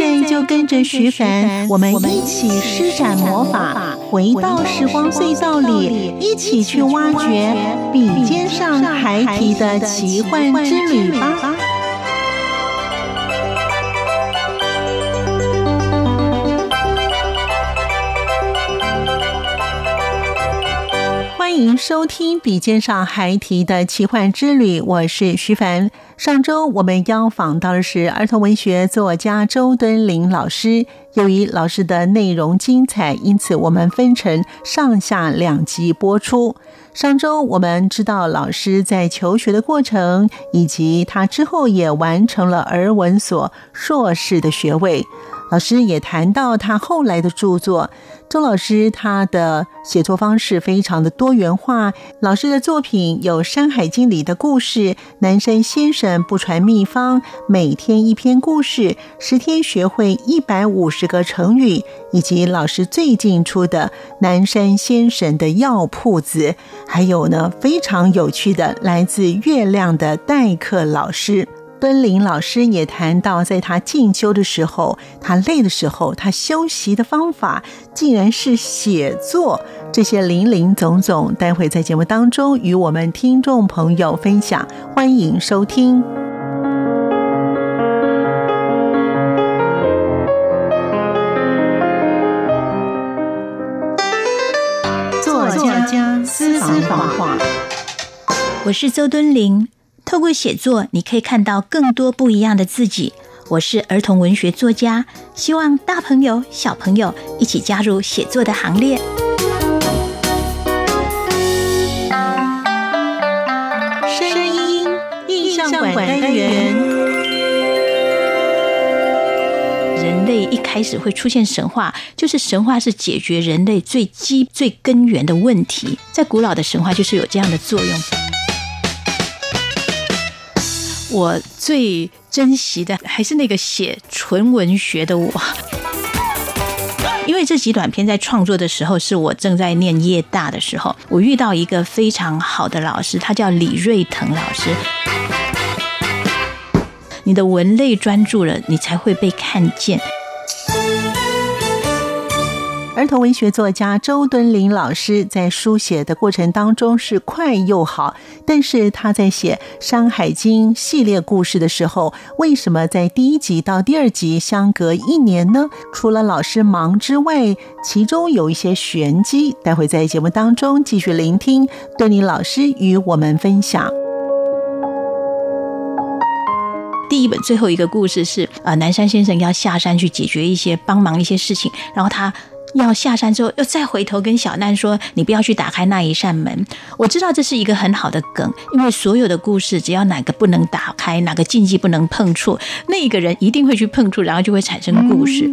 现在就跟着徐凡，我们一起施展魔法，回到时光隧道里，一起去挖掘笔尖上孩提的奇幻之旅吧。欢迎收听《笔尖上孩提的奇幻之旅》，我是徐凡。上周我们邀访到的是儿童文学作家周敦林老师。由于老师的内容精彩，因此我们分成上下两集播出。上周我们知道老师在求学的过程，以及他之后也完成了儿文所硕士的学位。老师也谈到他后来的著作。周老师他的写作方式非常的多元化。老师的作品有《山海经》里的故事，《南山先生不传秘方》，每天一篇故事，十天学会一百五十个成语，以及老师最近出的《南山先生的药铺子》，还有呢非常有趣的来自月亮的代课老师。敦林老师也谈到，在他进修的时候，他累的时候，他休息的方法竟然是写作。这些林林总总，待会在节目当中与我们听众朋友分享。欢迎收听。作家私房话，我是周敦林。透过写作，你可以看到更多不一样的自己。我是儿童文学作家，希望大朋友、小朋友一起加入写作的行列。声音印象馆单元。人类一开始会出现神话，就是神话是解决人类最基、最根源的问题。在古老的神话就是有这样的作用。我最珍惜的还是那个写纯文学的我，因为这几短片在创作的时候是我正在念夜大的时候，我遇到一个非常好的老师，他叫李瑞腾老师。你的文类专注了，你才会被看见。儿童文学作家周敦林老师在书写的过程当中是快又好，但是他在写《山海经》系列故事的时候，为什么在第一集到第二集相隔一年呢？除了老师忙之外，其中有一些玄机。待会在节目当中继续聆听敦林老师与我们分享。第一本最后一个故事是，呃，南山先生要下山去解决一些帮忙一些事情，然后他。要下山之后，又再回头跟小难说：“你不要去打开那一扇门。”我知道这是一个很好的梗，因为所有的故事，只要哪个不能打开，哪个禁忌不能碰触，那一个人一定会去碰触，然后就会产生故事。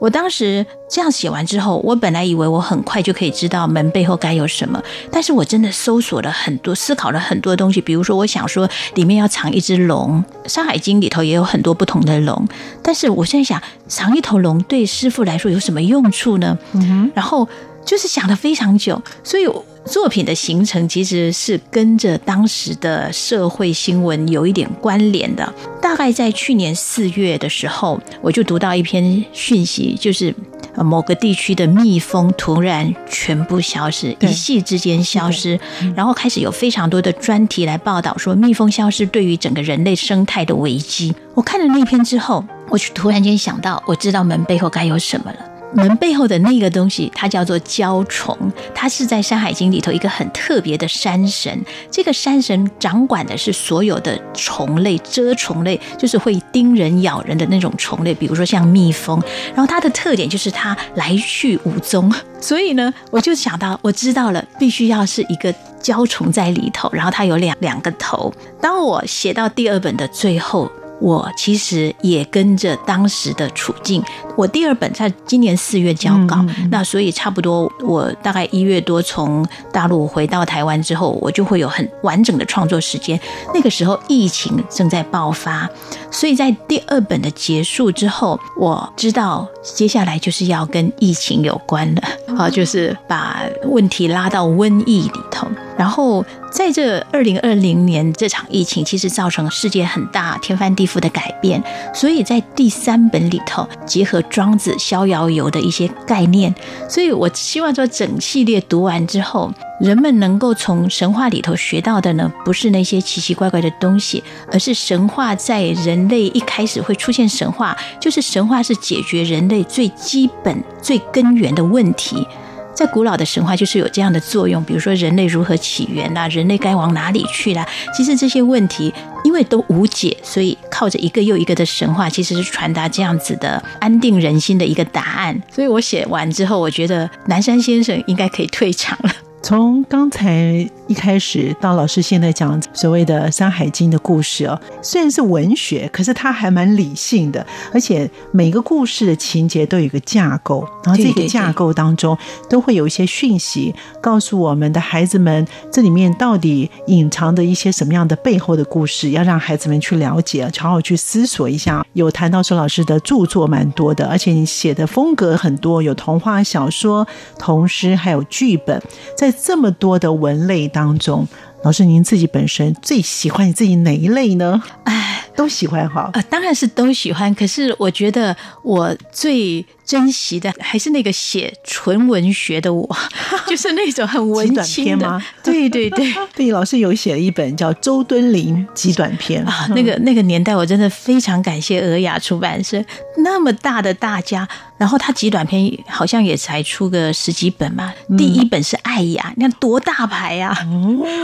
我当时这样写完之后，我本来以为我很快就可以知道门背后该有什么，但是我真的搜索了很多，思考了很多东西。比如说，我想说里面要藏一只龙，《山海经》里头也有很多不同的龙，但是我现在想，藏一头龙对师傅来说有什么用处呢？嗯，然后就是想了非常久，所以作品的形成其实是跟着当时的社会新闻有一点关联的。大概在去年四月的时候，我就读到一篇讯息，就是某个地区的蜜蜂突然全部消失，一夕之间消失，然后开始有非常多的专题来报道说蜜蜂消失对于整个人类生态的危机。我看了那篇之后，我就突然间想到，我知道门背后该有什么了。门背后的那个东西，它叫做蛟虫，它是在《山海经》里头一个很特别的山神。这个山神掌管的是所有的虫类，蛰虫类就是会叮人、咬人的那种虫类，比如说像蜜蜂。然后它的特点就是它来去无踪，所以呢，我就想到，我知道了，必须要是一个蛟虫在里头，然后它有两两个头。当我写到第二本的最后。我其实也跟着当时的处境，我第二本在今年四月交稿，那所以差不多我大概一月多从大陆回到台湾之后，我就会有很完整的创作时间。那个时候疫情正在爆发，所以在第二本的结束之后，我知道接下来就是要跟疫情有关了，好，就是把问题拉到瘟疫里头。然后，在这二零二零年这场疫情，其实造成世界很大天翻地覆的改变。所以在第三本里头，结合庄子《逍遥游》的一些概念。所以我希望说，整系列读完之后，人们能够从神话里头学到的呢，不是那些奇奇怪怪的东西，而是神话在人类一开始会出现神话，就是神话是解决人类最基本、最根源的问题。在古老的神话就是有这样的作用，比如说人类如何起源啦，人类该往哪里去啦。其实这些问题因为都无解，所以靠着一个又一个的神话，其实是传达这样子的安定人心的一个答案。所以我写完之后，我觉得南山先生应该可以退场了。从刚才一开始到老师现在讲所谓的《山海经》的故事哦，虽然是文学，可是它还蛮理性的，而且每个故事的情节都有一个架构，然后这个架构当中都会有一些讯息告诉我们的孩子们，这里面到底隐藏着一些什么样的背后的故事，要让孩子们去了解，好好去思索一下。有谈到说老师的著作蛮多的，而且你写的风格很多，有童话小说、童诗，还有剧本，在。这么多的文类当中，老师您自己本身最喜欢你自己哪一类呢？哎，都喜欢哈。呃，当然是都喜欢。可是我觉得我最珍惜的还是那个写纯文学的我，就是那种很文青吗？对对对，对，老师有写了一本叫《周敦林极短篇》啊。那个那个年代，我真的非常感谢尔雅出版社那么大的大家。然后他极短篇好像也才出个十几本嘛，第一本是爱雅，你看多大牌呀！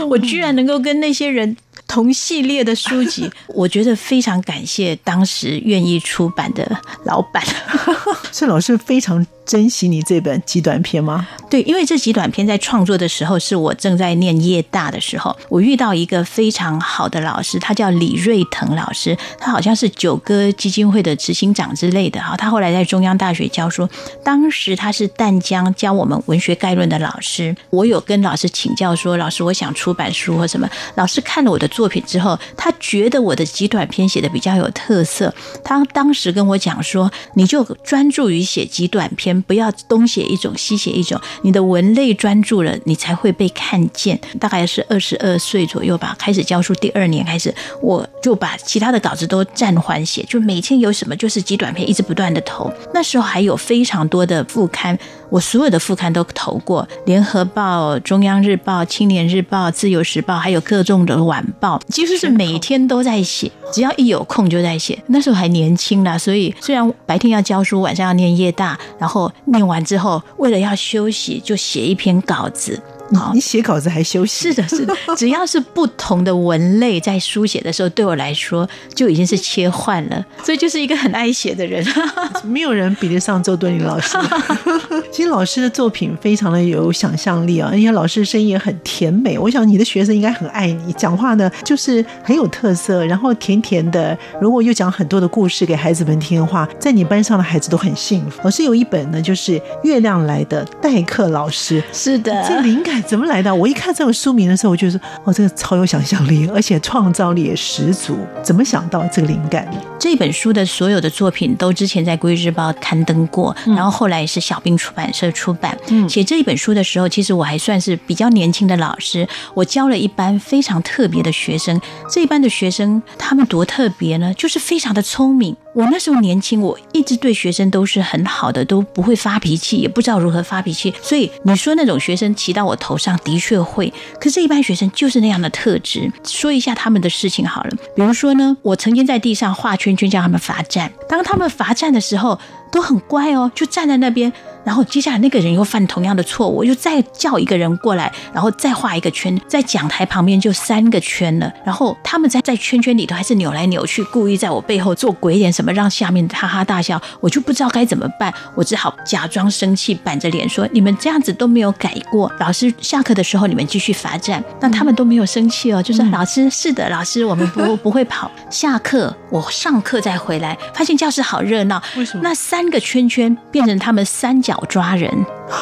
我居然能够跟那些人同系列的书籍，我觉得非常感谢当时愿意出版的老板。是老师非常。珍惜你这本极短篇吗？对，因为这极短篇在创作的时候是我正在念夜大的时候，我遇到一个非常好的老师，他叫李瑞腾老师，他好像是九歌基金会的执行长之类的哈。他后来在中央大学教书，当时他是淡江教我们文学概论的老师。我有跟老师请教说，老师我想出版书或什么。老师看了我的作品之后，他觉得我的极短篇写的比较有特色，他当时跟我讲说，你就专注于写极短篇。不要东写一种西写一种，你的文类专注了，你才会被看见。大概是二十二岁左右吧，开始教书第二年开始，我就把其他的稿子都暂缓写，就每天有什么就是极短篇，一直不断的投。那时候还有非常多的副刊，我所有的副刊都投过，《联合报》、《中央日报》、《青年日报》、《自由时报》，还有各种的晚报，几乎是每天都在写，只要一有空就在写。那时候还年轻啦，所以虽然白天要教书，晚上要念夜大，然后。念完之后，为了要休息，就写一篇稿子。你写稿子还休息？是的，是的。只要是不同的文类在书写的时候，对我来说就已经是切换了。所以就是一个很爱写的人。没有人比得上周敦林老师。其实老师的作品非常的有想象力啊，而且老师声音也很甜美。我想你的学生应该很爱你，讲话呢就是很有特色，然后甜甜的。如果又讲很多的故事给孩子们听的话，在你班上的孩子都很幸福。老师有一本呢，就是《月亮来的代课老师》。是的，这灵感。怎么来的？我一看这个书名的时候，我就说：“哦，这个超有想象力，而且创造力也十足。”怎么想到这个灵感的？这本书的所有的作品都之前在《规日报》刊登过，然后后来是小兵出版社出版。写这一本书的时候，其实我还算是比较年轻的老师，我教了一班非常特别的学生。这一班的学生他们多特别呢？就是非常的聪明。我那时候年轻，我一直对学生都是很好的，都不会发脾气，也不知道如何发脾气。所以你说那种学生骑到我头上的确会，可是，一般学生就是那样的特质。说一下他们的事情好了，比如说呢，我曾经在地上画圈圈叫他们罚站，当他们罚站的时候。都很乖哦，就站在那边。然后接下来那个人又犯同样的错误，又再叫一个人过来，然后再画一个圈，在讲台旁边就三个圈了。然后他们在在圈圈里头还是扭来扭去，故意在我背后做鬼脸什么，让下面哈哈大笑。我就不知道该怎么办，我只好假装生气，板着脸说：“你们这样子都没有改过，老师下课的时候你们继续罚站。”那他们都没有生气哦，就说：“老师是的，老师我们不不会跑。”下课我上课再回来，发现教室好热闹。为什么？那三三个圈圈变成他们三角。抓人，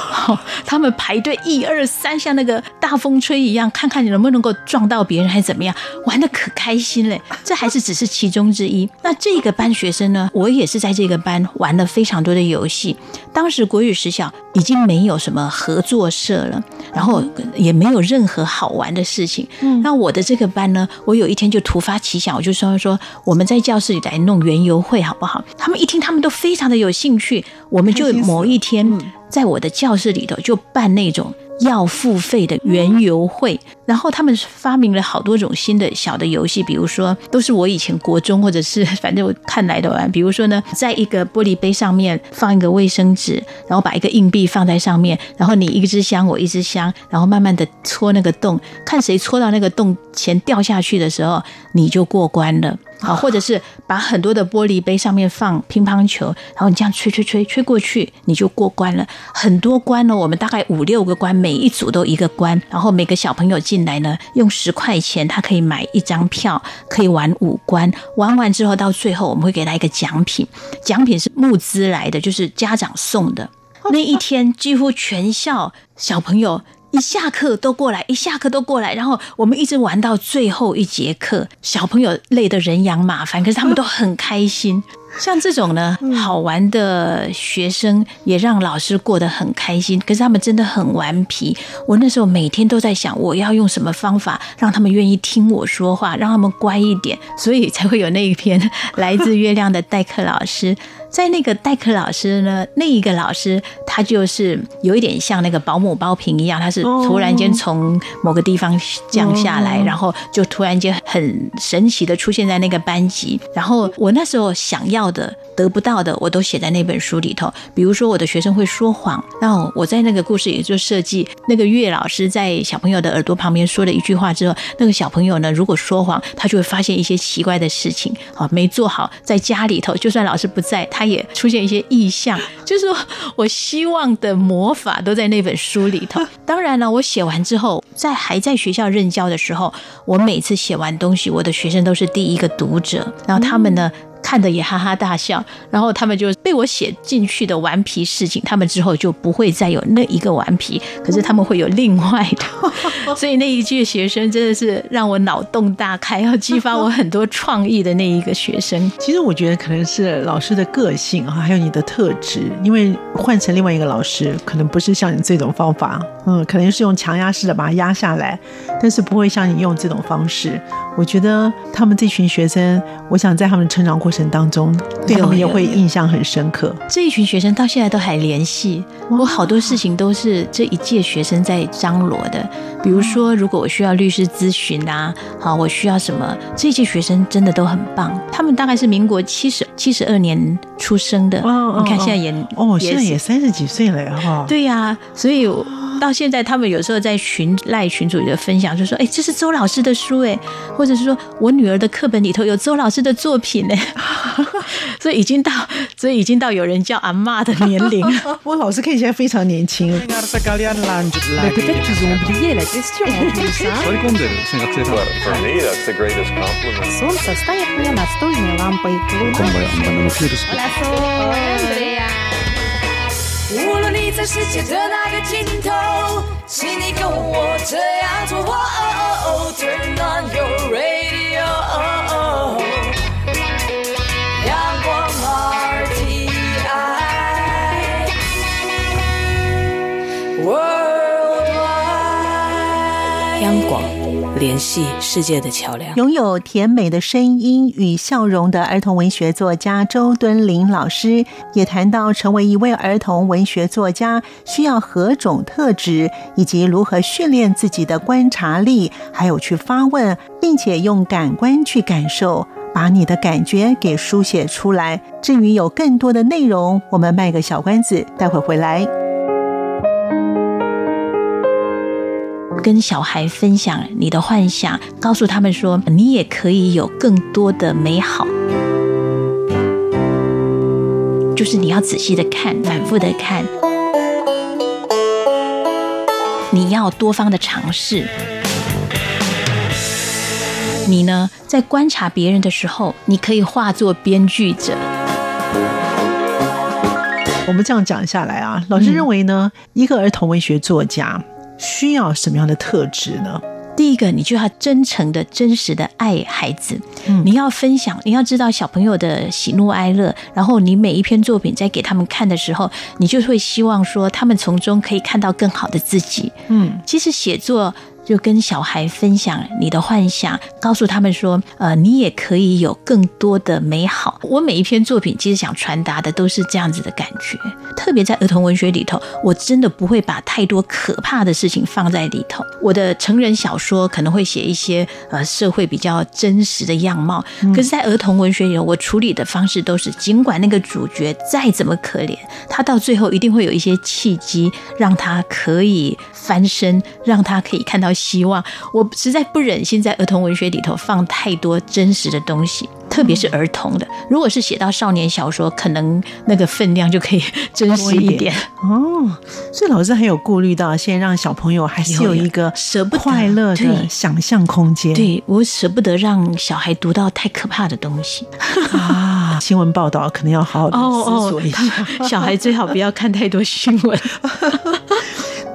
他们排队一二三，像那个大风吹一样，看看你能不能够撞到别人，还是怎么样，玩的可开心嘞。这还是只是其中之一。那这个班学生呢，我也是在这个班玩了非常多的游戏。当时国语实小已经没有什么合作社了，然后也没有任何好玩的事情。嗯那我的这个班呢，我有一天就突发奇想，我就说说我们在教室里来弄园游会好不好？他们一听，他们都非常的有兴趣。我们就某一天。在我的教室里头就办那种要付费的园游会，然后他们发明了好多种新的小的游戏，比如说都是我以前国中或者是 反正我看来的玩，比如说呢，在一个玻璃杯上面放一个卫生纸，然后把一个硬币放在上面，然后你一支香我一支香，然后慢慢的戳那个洞，看谁戳到那个洞前掉下去的时候你就过关了。好，或者是把很多的玻璃杯上面放乒乓球，然后你这样吹吹吹吹过去，你就过关了。很多关呢，我们大概五六个关，每一组都一个关，然后每个小朋友进来呢，用十块钱，他可以买一张票，可以玩五关。玩完之后，到最后我们会给他一个奖品，奖品是募资来的，就是家长送的。那一天几乎全校小朋友。一下课都过来，一下课都过来，然后我们一直玩到最后一节课。小朋友累得人仰马翻，可是他们都很开心。像这种呢，好玩的学生也让老师过得很开心。可是他们真的很顽皮。我那时候每天都在想，我要用什么方法让他们愿意听我说话，让他们乖一点，所以才会有那一篇 来自月亮的代课老师。在那个代课老师呢，那一个老师他就是有一点像那个保姆包平一样，他是突然间从某个地方降下来，然后就突然间很神奇的出现在那个班级。然后我那时候想要的。得不到的，我都写在那本书里头。比如说，我的学生会说谎，那我在那个故事里就设计那个岳老师在小朋友的耳朵旁边说了一句话之后，那个小朋友呢，如果说谎，他就会发现一些奇怪的事情，好没做好，在家里头，就算老师不在，他也出现一些异象。就是说我希望的魔法都在那本书里头。当然了，我写完之后，在还在学校任教的时候，我每次写完东西，我的学生都是第一个读者，然后他们呢。看的也哈哈大笑，然后他们就被我写进去的顽皮事情，他们之后就不会再有那一个顽皮，可是他们会有另外的，所以那一届学生真的是让我脑洞大开，要激发我很多创意的那一个学生。其实我觉得可能是老师的个性啊，还有你的特质，因为换成另外一个老师，可能不是像你这种方法，嗯，可能是用强压式的把它压下来，但是不会像你用这种方式。我觉得他们这群学生，我想在他们成长过程当中，对他们也会印象很深刻。这一群学生到现在都还联系，我好多事情都是这一届学生在张罗的。比如说，如果我需要律师咨询啊，好，我需要什么，这一届学生真的都很棒。他们大概是民国七十七十二年出生的，你看现在也哦，现在也三十几岁了哈。对呀，所以。到现在，他们有时候在群赖群主的分享，就说：“哎，这是周老师的书，哎，或者是说我女儿的课本里头有周老师的作品，呢。所以已经到，所以已经到有人叫阿妈的年龄。我老师看起来非常年轻。无论你在世界的哪个尽头，请你跟我这样做。Turn on your radio，央广。联系世界的桥梁，拥有甜美的声音与笑容的儿童文学作家周敦林老师也谈到，成为一位儿童文学作家需要何种特质，以及如何训练自己的观察力，还有去发问，并且用感官去感受。把你的感觉给书写出来。至于有更多的内容，我们卖个小关子，待会回来。跟小孩分享你的幻想，告诉他们说，你也可以有更多的美好。就是你要仔细的看，反复的看，你要多方的尝试。你呢，在观察别人的时候，你可以化作编剧者。我们这样讲下来啊，老师认为呢，一个儿童文学作家。需要什么样的特质呢？第一个，你就要真诚的、真实的爱孩子。嗯，你要分享，你要知道小朋友的喜怒哀乐。然后，你每一篇作品在给他们看的时候，你就会希望说，他们从中可以看到更好的自己。嗯，其实写作。就跟小孩分享你的幻想，告诉他们说，呃，你也可以有更多的美好。我每一篇作品其实想传达的都是这样子的感觉，特别在儿童文学里头，我真的不会把太多可怕的事情放在里头。我的成人小说可能会写一些呃社会比较真实的样貌，可是，在儿童文学里，我处理的方式都是，尽管那个主角再怎么可怜，他到最后一定会有一些契机，让他可以翻身，让他可以看到。希望我实在不忍心在儿童文学里头放太多真实的东西，特别是儿童的。如果是写到少年小说，可能那个分量就可以 真实一点哦。所以老师很有顾虑到，现在让小朋友还是有一个舍不快乐的想象空间。对我舍不得让小孩读到太可怕的东西 啊！新闻报道可能要好好的思索一下，小孩最好不要看太多新闻。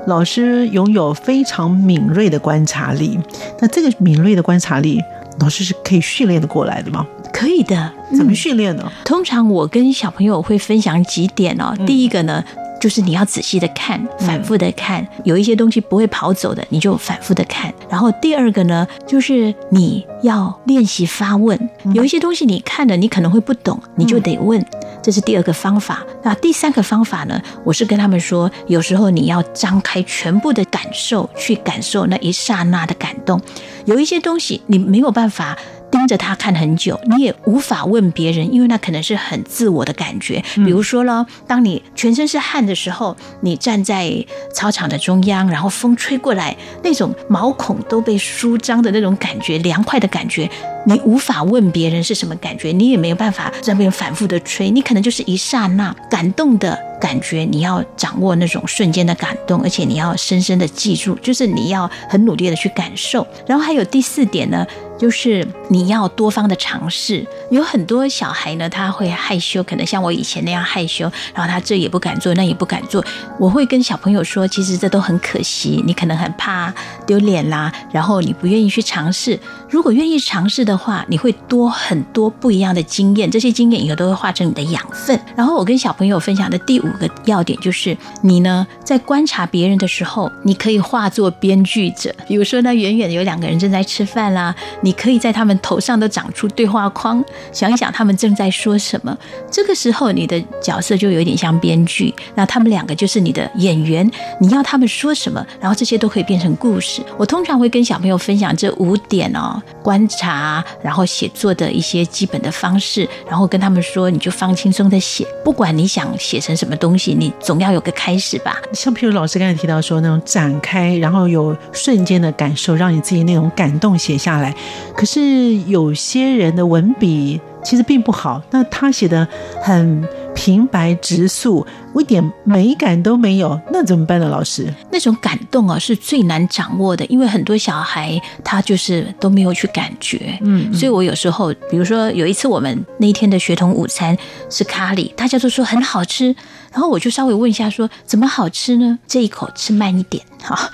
老师拥有非常敏锐的观察力，那这个敏锐的观察力，老师是可以训练的过来的吗？可以的，怎么训练呢？通常我跟小朋友会分享几点哦。第一个呢，就是你要仔细的看，反复的看，有一些东西不会跑走的，你就反复的看。然后第二个呢，就是你要练习发问，有一些东西你看了，你可能会不懂，你就得问。这是第二个方法。那第三个方法呢？我是跟他们说，有时候你要张开全部的感受，去感受那一刹那的感动。有一些东西你没有办法盯着他看很久，你也无法问别人，因为那可能是很自我的感觉。比如说呢，当你全身是汗的时候，你站在操场的中央，然后风吹过来，那种毛孔都被舒张的那种感觉，凉快的感觉。你无法问别人是什么感觉，你也没有办法在那边反复的吹，你可能就是一刹那感动的感觉，你要掌握那种瞬间的感动，而且你要深深的记住，就是你要很努力的去感受。然后还有第四点呢。就是你要多方的尝试，有很多小孩呢，他会害羞，可能像我以前那样害羞，然后他这也不敢做，那也不敢做。我会跟小朋友说，其实这都很可惜，你可能很怕丢脸啦，然后你不愿意去尝试。如果愿意尝试的话，你会多很多不一样的经验，这些经验以后都会化成你的养分。然后我跟小朋友分享的第五个要点就是，你呢在观察别人的时候，你可以化作编剧者。比如说呢，远远有两个人正在吃饭啦，你。你可以在他们头上都长出对话框，想一想他们正在说什么。这个时候，你的角色就有点像编剧，那他们两个就是你的演员。你要他们说什么，然后这些都可以变成故事。我通常会跟小朋友分享这五点哦，观察，然后写作的一些基本的方式，然后跟他们说，你就放轻松的写，不管你想写成什么东西，你总要有个开始吧。像譬如老师刚才提到说，那种展开，然后有瞬间的感受，让你自己那种感动写下来。可是有些人的文笔其实并不好，那他写的很平白直述，一点美感都没有，那怎么办呢？老师，那种感动啊是最难掌握的，因为很多小孩他就是都没有去感觉，嗯，所以我有时候，比如说有一次我们那一天的学童午餐是咖喱，大家都说很好吃。然后我就稍微问一下，说怎么好吃呢？这一口吃慢一点，哈，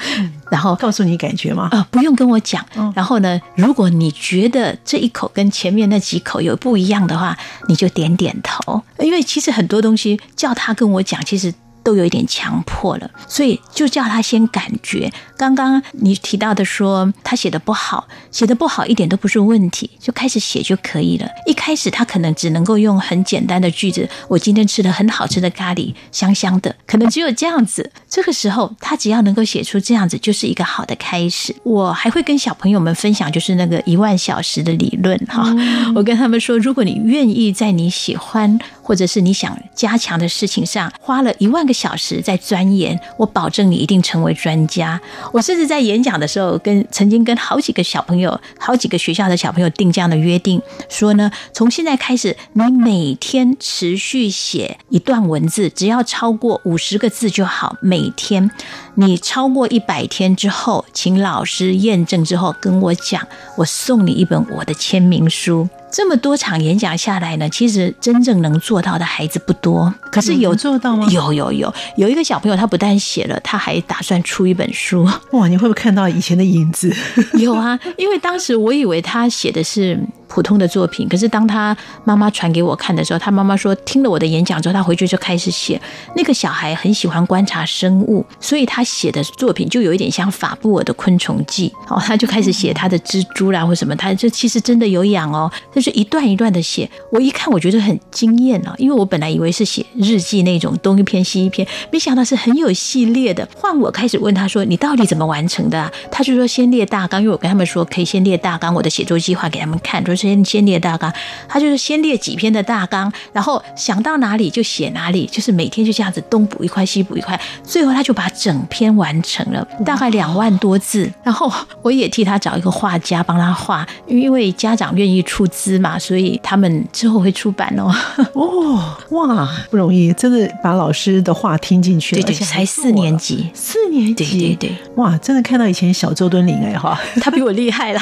然后告诉你感觉吗？啊，不用跟我讲。然后呢，如果你觉得这一口跟前面那几口有不一样的话，你就点点头。因为其实很多东西叫他跟我讲，其实。都有一点强迫了，所以就叫他先感觉。刚刚你提到的说他写的不好，写的不好一点都不是问题，就开始写就可以了。一开始他可能只能够用很简单的句子：“我今天吃了很好吃的咖喱，香香的。”可能只有这样子。这个时候他只要能够写出这样子，就是一个好的开始。我还会跟小朋友们分享，就是那个一万小时的理论哈。我跟他们说，如果你愿意在你喜欢或者是你想加强的事情上花了一万个小时在钻研，我保证你一定成为专家。我甚至在演讲的时候，跟曾经跟好几个小朋友、好几个学校的小朋友定这样的约定，说呢，从现在开始，你每天持续写一段文字，只要超过五十个字就好，每天。你超过一百天之后，请老师验证之后跟我讲，我送你一本我的签名书。这么多场演讲下来呢，其实真正能做到的孩子不多。可是有做到吗？有有有，有一个小朋友，他不但写了，他还打算出一本书。哇，你会不会看到以前的影子？有啊，因为当时我以为他写的是。普通的作品，可是当他妈妈传给我看的时候，他妈妈说听了我的演讲之后，他回去就开始写。那个小孩很喜欢观察生物，所以他写的作品就有一点像法布尔的昆虫记。哦，他就开始写他的蜘蛛啦或什么，他就其实真的有养哦，就是一段一段的写。我一看我觉得很惊艳哦，因为我本来以为是写日记那种东一篇西一篇，没想到是很有系列的。换我开始问他说你到底怎么完成的？他就说先列大纲，因为我跟他们说可以先列大纲，我的写作计划给他们看，说。先先列大纲，他就是先列几篇的大纲，然后想到哪里就写哪里，就是每天就这样子东补一块西补一块，最后他就把整篇完成了，大概两万多字。然后我也替他找一个画家帮他画，因为家长愿意出资嘛，所以他们之后会出版哦。哦，哇，不容易，真的把老师的话听进去了。对对，才四年级，四年级，对对对，哇，真的看到以前小周敦林哎哈，他比我厉害了，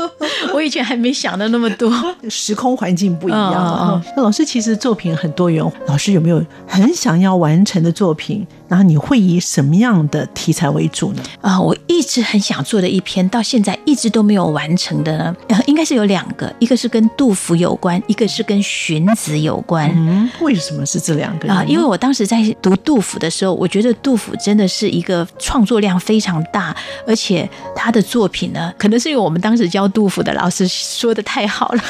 我以前还没想到那么。多时空环境不一样，那老师其实作品很多元。老师有没有很想要完成的作品？然后你会以什么样的题材为主呢？啊，我一直很想做的一篇，到现在一直都没有完成的呢，应该是有两个，一个是跟杜甫有关，一个是跟荀子有关。嗯，为什么是这两个啊？因为我当时在读杜甫的时候，我觉得杜甫真的是一个创作量非常大，而且他的作品呢，可能是因为我们当时教杜甫的老师说的太好了，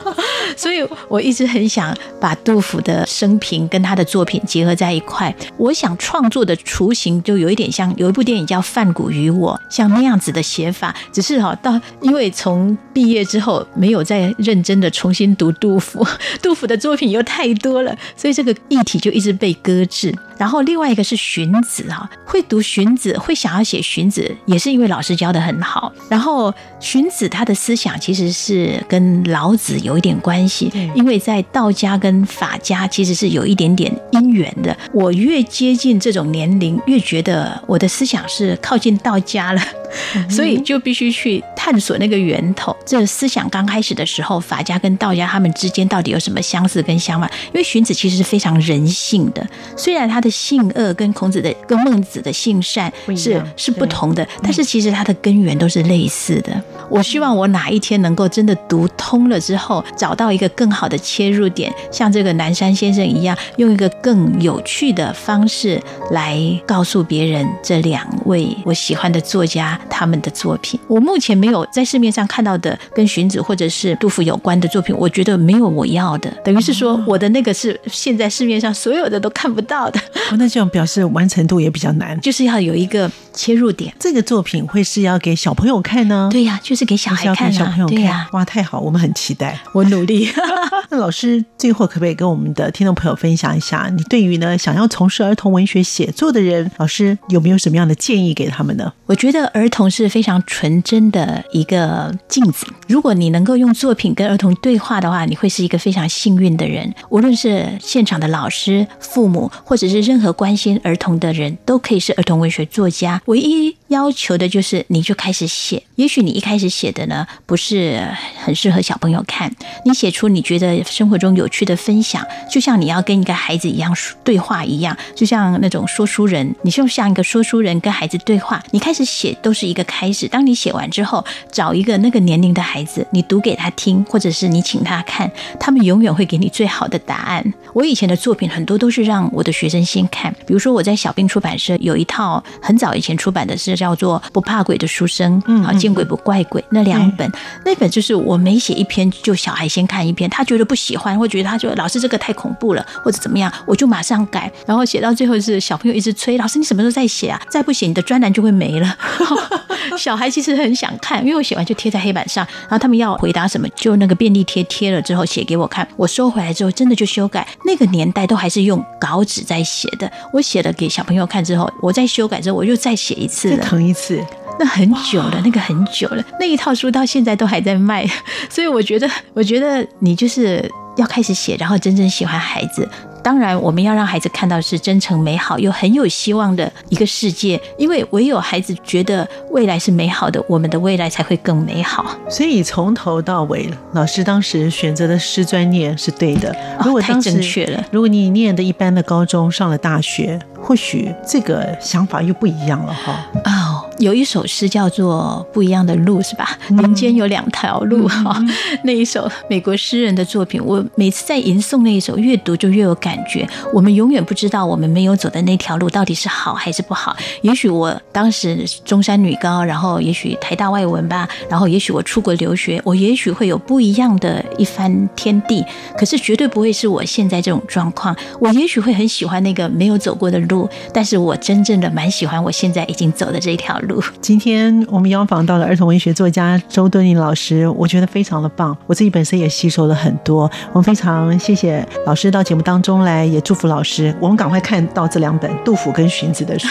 所以我一直很想把杜甫的生平跟他的作品结合在一块，我想创。创作的雏形就有一点像有一部电影叫《范谷与我》，像那样子的写法。只是哈，到因为从毕业之后没有再认真的重新读杜甫，杜甫的作品又太多了，所以这个议题就一直被搁置。然后另外一个是荀子哈，会读荀子，会想要写荀子，也是因为老师教的很好。然后荀子他的思想其实是跟老子有一点关系，因为在道家跟法家其实是有一点点因缘的。我越接近这种年龄，越觉得我的思想是靠近道家了。所以就必须去探索那个源头。这思想刚开始的时候，法家跟道家他们之间到底有什么相似跟相反？因为荀子其实是非常人性的，虽然他的性恶跟孔子的、跟孟子的性善是是不同的，但是其实他的根源都是类似的。我希望我哪一天能够真的读通了之后，找到一个更好的切入点，像这个南山先生一样，用一个更有趣的方式来告诉别人这两位我喜欢的作家。他们的作品，我目前没有在市面上看到的跟荀子或者是杜甫有关的作品，我觉得没有我要的，等于是说我的那个是现在市面上所有的都看不到的。那这样表示完成度也比较难，就是要有一个切入点。这个作品会是要给小朋友看呢？对呀，就是给小孩看，小朋友看呀。哇，太好，我们很期待，我努力。那老师最后可不可以跟我们的听众朋友分享一下，你对于呢想要从事儿童文学写作的人，老师有没有什么样的建议给他们呢？我觉得儿儿童是非常纯真的一个镜子。如果你能够用作品跟儿童对话的话，你会是一个非常幸运的人。无论是现场的老师、父母，或者是任何关心儿童的人，都可以是儿童文学作家。唯一要求的就是你就开始写。也许你一开始写的呢不是很适合小朋友看，你写出你觉得生活中有趣的分享，就像你要跟一个孩子一样对话一样，就像那种说书人，你就像一个说书人跟孩子对话。你开始写都是一个开始。当你写完之后，找一个那个年龄的孩子，你读给他听，或者是你请他看，他们永远会给你最好的答案。我以前的作品很多都是让我的学生先看，比如说我在小兵出版社有一套很早以前出版的是叫做《不怕鬼的书生》，嗯，好见鬼不怪鬼那两本，那本就是我每写一篇就小孩先看一篇，他觉得不喜欢，或觉得他觉得老师这个太恐怖了，或者怎么样，我就马上改，然后写到最后是小朋友一直催老师你什么时候再写啊？再不写你的专栏就会没了。小孩其实很想看，因为我写完就贴在黑板上，然后他们要回答什么，就那个便利贴贴了之后写给我看，我收回来之后真的就修改。那个年代都还是用稿纸在写的，我写了给小朋友看之后，我再修改之后，我又再写一次，再疼一次，那很久了，那个很久了，那一套书到现在都还在卖，所以我觉得，我觉得你就是要开始写，然后真正喜欢孩子。当然，我们要让孩子看到是真诚、美好又很有希望的一个世界，因为唯有孩子觉得未来是美好的，我们的未来才会更美好。所以从头到尾，老师当时选择的师专念是对的。如果太正确了，如果你念的一般的高中，上了大学，或许这个想法又不一样了哈。哦。有一首诗叫做《不一样的路》，是吧？人间有两条路哈。那一首美国诗人的作品，我每次在吟诵那一首，越读就越有感觉。我们永远不知道我们没有走的那条路到底是好还是不好。也许我当时中山女高，然后也许台大外文吧，然后也许我出国留学，我也许会有不一样的一番天地。可是绝对不会是我现在这种状况。我也许会很喜欢那个没有走过的路，但是我真正的蛮喜欢我现在已经走的这一条路。今天我们邀访到了儿童文学作家周敦颐老师，我觉得非常的棒，我自己本身也吸收了很多。我们非常谢谢老师到节目当中来，也祝福老师，我们赶快看到这两本杜甫跟荀子的书。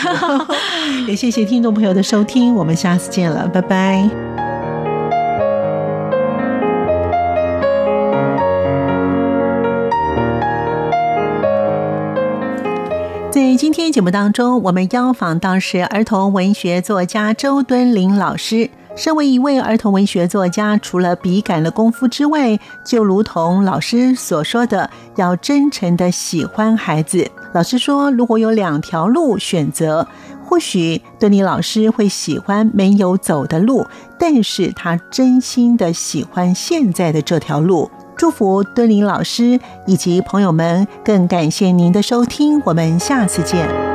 也谢谢听众朋友的收听，我们下次见了，拜拜。今天节目当中，我们邀访到是儿童文学作家周敦林老师。身为一位儿童文学作家，除了笔杆的功夫之外，就如同老师所说的，要真诚的喜欢孩子。老师说，如果有两条路选择，或许敦林老师会喜欢没有走的路，但是他真心的喜欢现在的这条路。祝福敦林老师以及朋友们，更感谢您的收听，我们下次见。